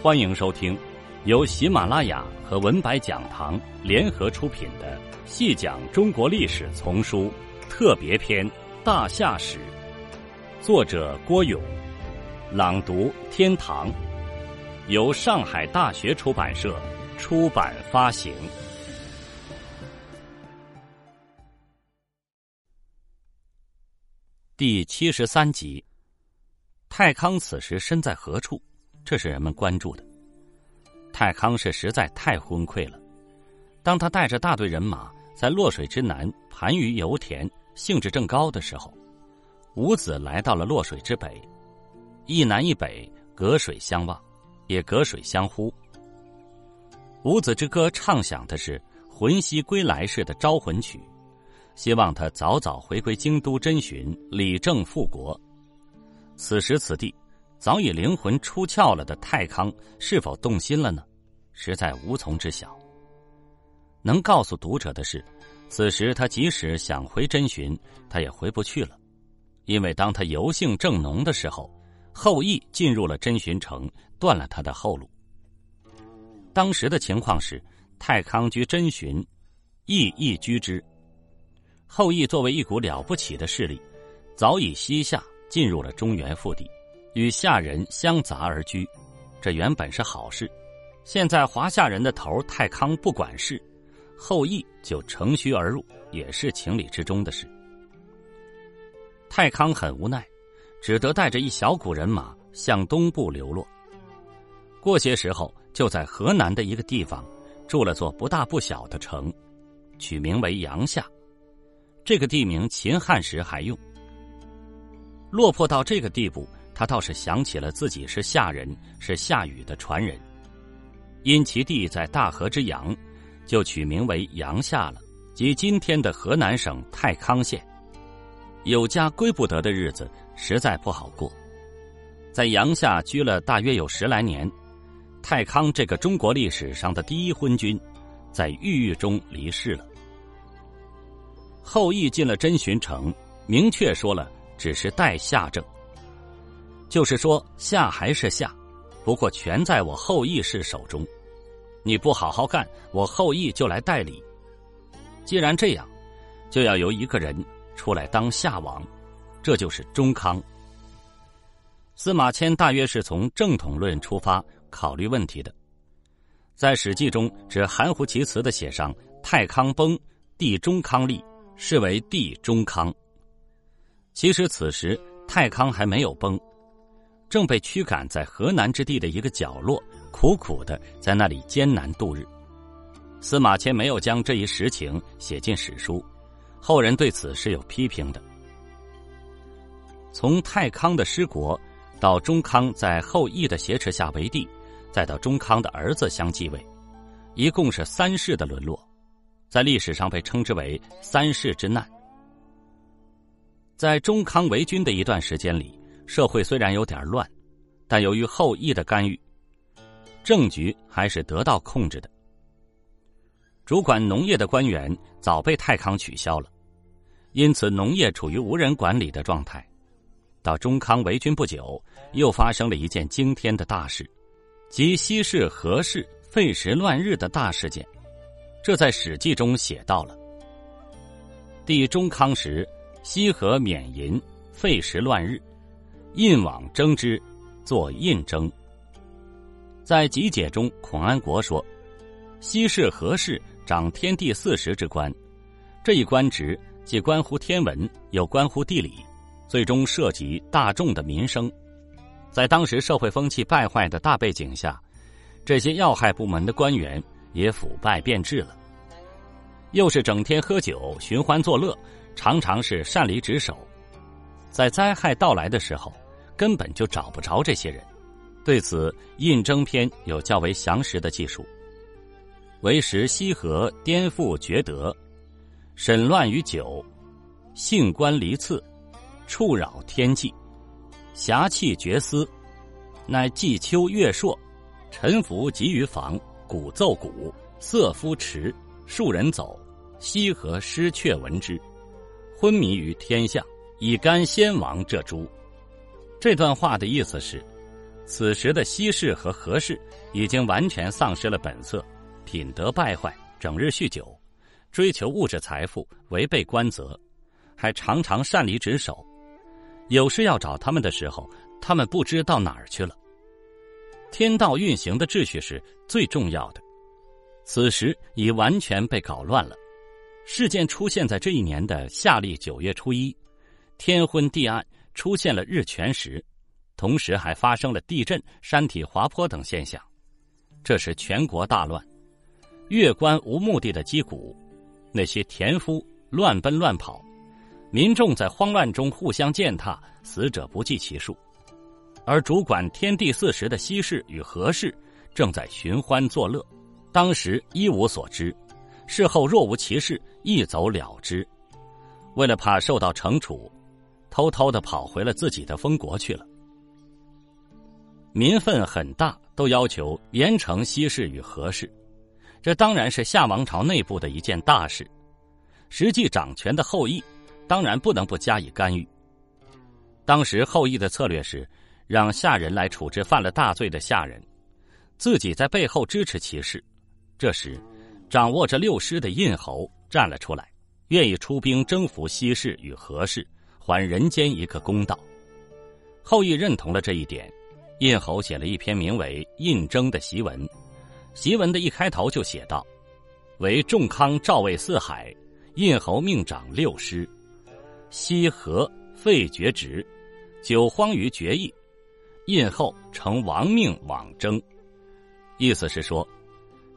欢迎收听由喜马拉雅和文白讲堂联合出品的《细讲中国历史丛书特别篇·大夏史》，作者郭勇，朗读天堂，由上海大学出版社出版发行。第七十三集，太康此时身在何处？这是人们关注的。太康是实在太昏聩了。当他带着大队人马在洛水之南盘于油田，兴致正高的时候，伍子来到了洛水之北，一南一北隔水相望，也隔水相呼。伍子之歌唱响的是魂兮归来式的招魂曲，希望他早早回归京都侦巡，理政复国。此时此地。早已灵魂出窍了的太康是否动心了呢？实在无从知晓。能告诉读者的是，此时他即使想回真寻，他也回不去了，因为当他油性正浓的时候，后羿进入了真寻城，断了他的后路。当时的情况是，太康居真寻，羿亦居之。后羿作为一股了不起的势力，早已西下进入了中原腹地。与夏人相杂而居，这原本是好事。现在华夏人的头太康不管事，后羿就乘虚而入，也是情理之中的事。太康很无奈，只得带着一小股人马向东部流落。过些时候，就在河南的一个地方筑了座不大不小的城，取名为阳夏。这个地名秦汉时还用。落魄到这个地步。他倒是想起了自己是夏人，是夏禹的传人，因其地在大河之阳，就取名为阳夏了，即今天的河南省太康县。有家归不得的日子实在不好过，在阳夏居了大约有十来年，太康这个中国历史上的第一昏君，在郁郁中离世了。后羿进了真寻城，明确说了，只是代夏政。就是说，夏还是夏，不过全在我后羿氏手中。你不好好干，我后羿就来代理。既然这样，就要由一个人出来当夏王，这就是中康。司马迁大约是从正统论出发考虑问题的，在《史记》中只含糊其辞的写上“太康崩，帝中康立”，是为帝中康。其实此时太康还没有崩。正被驱赶在河南之地的一个角落，苦苦的在那里艰难度日。司马迁没有将这一实情写进史书，后人对此是有批评的。从太康的失国，到中康在后羿的挟持下为帝，再到中康的儿子相继位，一共是三世的沦落，在历史上被称之为“三世之难”。在中康为君的一段时间里。社会虽然有点乱，但由于后羿的干预，政局还是得到控制的。主管农业的官员早被太康取消了，因此农业处于无人管理的状态。到中康为君不久，又发生了一件惊天的大事，即西市何氏废时乱日的大事件。这在《史记》中写到了：帝中康时，西河免银，废时乱日。印往征之，作印征。在集解中，孔安国说：“西市何氏掌天地四时之官，这一官职既关乎天文，又关乎地理，最终涉及大众的民生。在当时社会风气败坏的大背景下，这些要害部门的官员也腐败变质了。又是整天喝酒、寻欢作乐，常常是擅离职守，在灾害到来的时候。”根本就找不着这些人，对此《印征篇》有较为详实的记述。为时西河颠覆厥德，审乱于酒，性官离次，触扰天际，侠气绝思，乃季秋月朔，臣服急于房，鼓奏鼓，瑟夫驰，数人走，西河失却闻之，昏迷于天下，以干先王这诛。这段话的意思是，此时的西氏和何氏已经完全丧失了本色，品德败坏，整日酗酒，追求物质财富，违背官责，还常常擅离职守。有事要找他们的时候，他们不知到哪儿去了。天道运行的秩序是最重要的，此时已完全被搞乱了。事件出现在这一年的夏历九月初一，天昏地暗，出现了日全食。同时还发生了地震、山体滑坡等现象，这时全国大乱，越官无目的的击鼓，那些田夫乱奔乱跑，民众在慌乱中互相践踏，死者不计其数。而主管天地四时的西氏与何氏正在寻欢作乐，当时一无所知，事后若无其事，一走了之。为了怕受到惩处，偷偷的跑回了自己的封国去了。民愤很大，都要求严惩西氏与何氏。这当然是夏王朝内部的一件大事。实际掌权的后羿，当然不能不加以干预。当时后羿的策略是，让下人来处置犯了大罪的下人，自己在背后支持其事。这时，掌握着六师的印侯站了出来，愿意出兵征服西氏与何氏，还人间一个公道。后羿认同了这一点。印侯写了一篇名为《印征》的檄文，檄文的一开头就写道：“为仲康赵魏四海，印侯命长六师，西河废绝职，九荒于决议，印后成王命往征。”意思是说，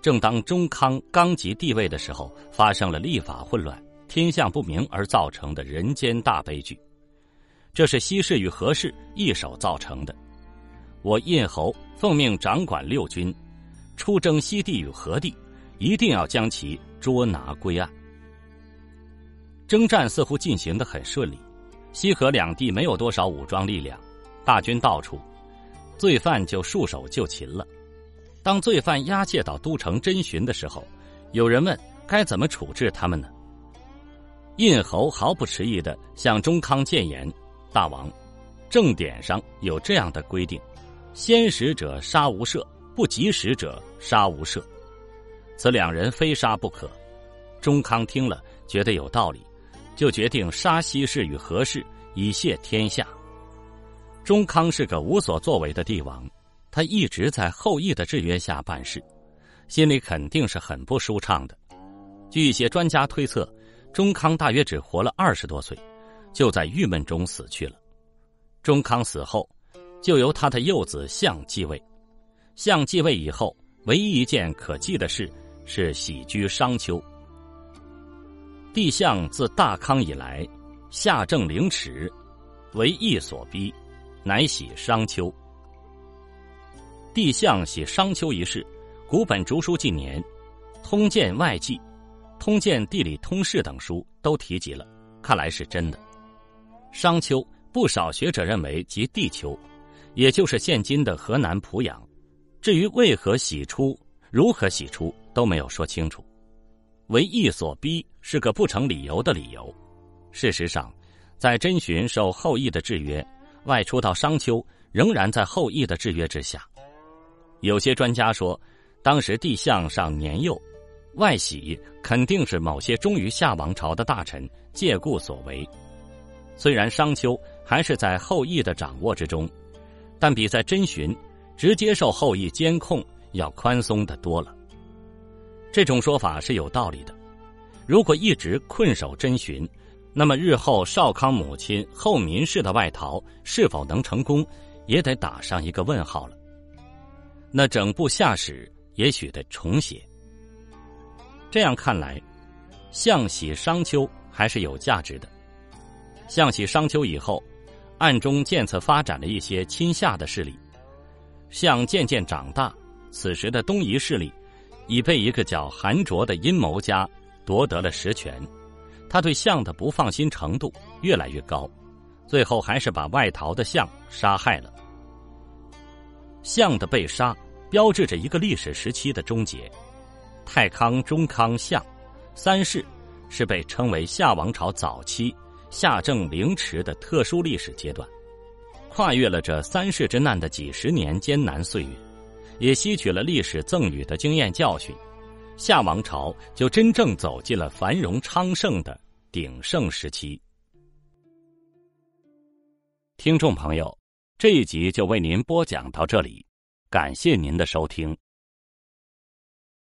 正当中康刚即帝位的时候，发生了立法混乱、天下不明而造成的人间大悲剧，这是西氏与何氏一手造成的。我印侯奉命掌管六军，出征西地与何地，一定要将其捉拿归案。征战似乎进行的很顺利，西河两地没有多少武装力量，大军到处，罪犯就束手就擒了。当罪犯押解到都城侦巡的时候，有人问该怎么处置他们呢？印侯毫不迟疑的向中康谏言：“大王，正典上有这样的规定。”先使者杀无赦，不及使者杀无赦。此两人非杀不可。中康听了，觉得有道理，就决定杀西氏与何氏，以谢天下。中康是个无所作为的帝王，他一直在后羿的制约下办事，心里肯定是很不舒畅的。据一些专家推测，中康大约只活了二十多岁，就在郁闷中死去了。中康死后。就由他的幼子相继位。相继位以后，唯一一件可记的事是喜居商丘。帝相自大康以来，下政凌迟，为义所逼，乃喜商丘。帝相喜商丘一事，古本竹书纪年、通鉴外记、通鉴地理通释等书都提及了，看来是真的。商丘，不少学者认为即地丘。也就是现今的河南濮阳，至于为何洗出、如何洗出都没有说清楚，为义所逼是个不成理由的理由。事实上，在真寻受后羿的制约，外出到商丘仍然在后羿的制约之下。有些专家说，当时帝相尚年幼，外喜肯定是某些忠于夏王朝的大臣借故所为。虽然商丘还是在后羿的掌握之中。但比在真寻直接受后羿监控要宽松的多了。这种说法是有道理的。如果一直困守真寻，那么日后少康母亲后民氏的外逃是否能成功，也得打上一个问号了。那整部夏史也许得重写。这样看来，向喜商丘还是有价值的。向喜商丘以后。暗中渐次发展了一些亲夏的势力，相渐渐长大。此时的东夷势力已被一个叫韩卓的阴谋家夺得了实权，他对相的不放心程度越来越高，最后还是把外逃的相杀害了。相的被杀，标志着一个历史时期的终结。太康、中康、相三世是被称为夏王朝早期。夏政凌迟的特殊历史阶段，跨越了这三世之难的几十年艰难岁月，也吸取了历史赠予的经验教训，夏王朝就真正走进了繁荣昌盛的鼎盛时期。听众朋友，这一集就为您播讲到这里，感谢您的收听。